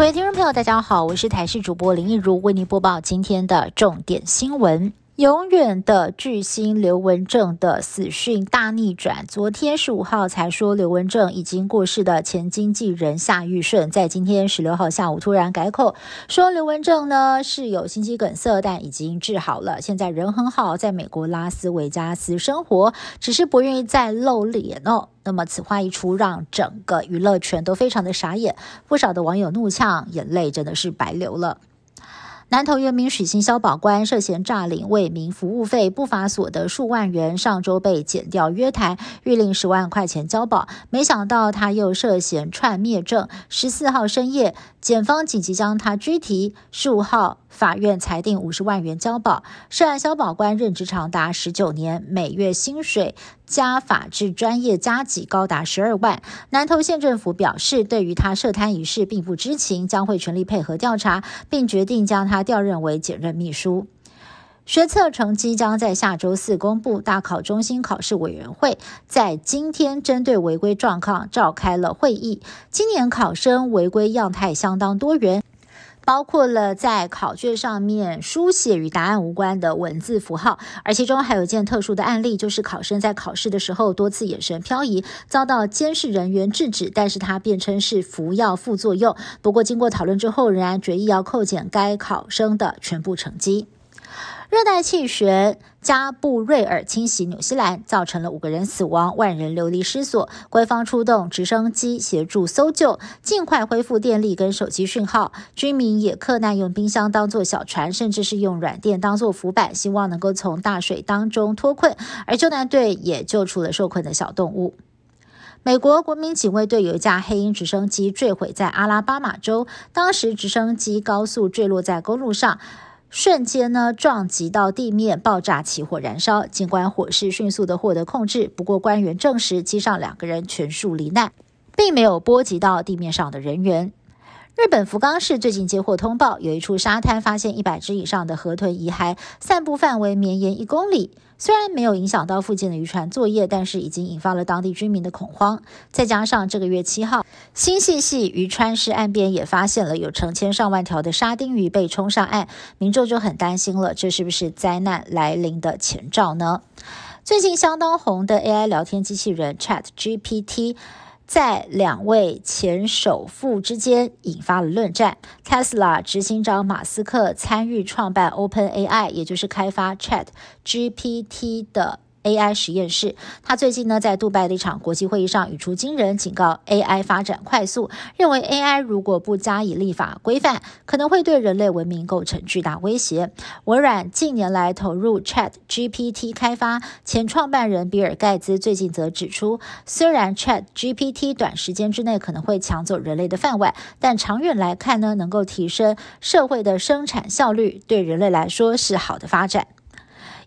各位听众朋友，大家好，我是台视主播林一如，为您播报今天的重点新闻。永远的巨星刘文正的死讯大逆转。昨天十五号才说刘文正已经过世的前经纪人夏玉顺，在今天十六号下午突然改口，说刘文正呢是有心肌梗塞，但已经治好了，现在人很好，在美国拉斯维加斯生活，只是不愿意再露脸哦。那么此话一出，让整个娱乐圈都非常的傻眼，不少的网友怒呛，眼泪真的是白流了。南投原名许姓消保官涉嫌诈领为民服务费，不法所得数万元，上周被检调约谈，预令十万块钱交保。没想到他又涉嫌串灭证。十四号深夜，检方紧急将他拘提。十五号。法院裁定五十万元交保，涉案消保官任职长达十九年，每月薪水加法制专业加级高达十二万。南投县政府表示，对于他涉贪一事并不知情，将会全力配合调查，并决定将他调任为检任秘书。学测成绩将在下周四公布，大考中心考试委员会在今天针对违规状况召开了会议。今年考生违规样态相当多元。包括了在考卷上面书写与答案无关的文字符号，而其中还有一件特殊的案例，就是考生在考试的时候多次眼神漂移，遭到监视人员制止，但是他辩称是服药副作用。不过经过讨论之后，仍然决议要扣减该考生的全部成绩。热带气旋加布瑞尔侵袭纽西兰，造成了五个人死亡，万人流离失所。官方出动直升机协助搜救，尽快恢复电力跟手机讯号。居民也克难用冰箱当做小船，甚至是用软垫当做浮板，希望能够从大水当中脱困。而救难队也救出了受困的小动物。美国国民警卫队有一架黑鹰直升机坠毁在阿拉巴马州，当时直升机高速坠落在公路上。瞬间呢，撞击到地面，爆炸起火燃烧。尽管火势迅速的获得控制，不过官员证实机上两个人全数罹难，并没有波及到地面上的人员。日本福冈市最近接获通报，有一处沙滩发现一百只以上的河豚遗骸，散布范围绵延一公里。虽然没有影响到附近的渔船作业，但是已经引发了当地居民的恐慌。再加上这个月七号，新细细渔川市岸边也发现了有成千上万条的沙丁鱼被冲上岸，民众就很担心了，这是不是灾难来临的前兆呢？最近相当红的 AI 聊天机器人 Chat GPT。在两位前首富之间引发了论战。Tesla 执行长马斯克参与创办 OpenAI，也就是开发 Chat GPT 的。AI 实验室，他最近呢在杜拜的一场国际会议上语出惊人，警告 AI 发展快速，认为 AI 如果不加以立法规范，可能会对人类文明构成巨大威胁。微软近年来投入 Chat GPT 开发，前创办人比尔盖茨最近则指出，虽然 Chat GPT 短时间之内可能会抢走人类的饭碗，但长远来看呢，能够提升社会的生产效率，对人类来说是好的发展。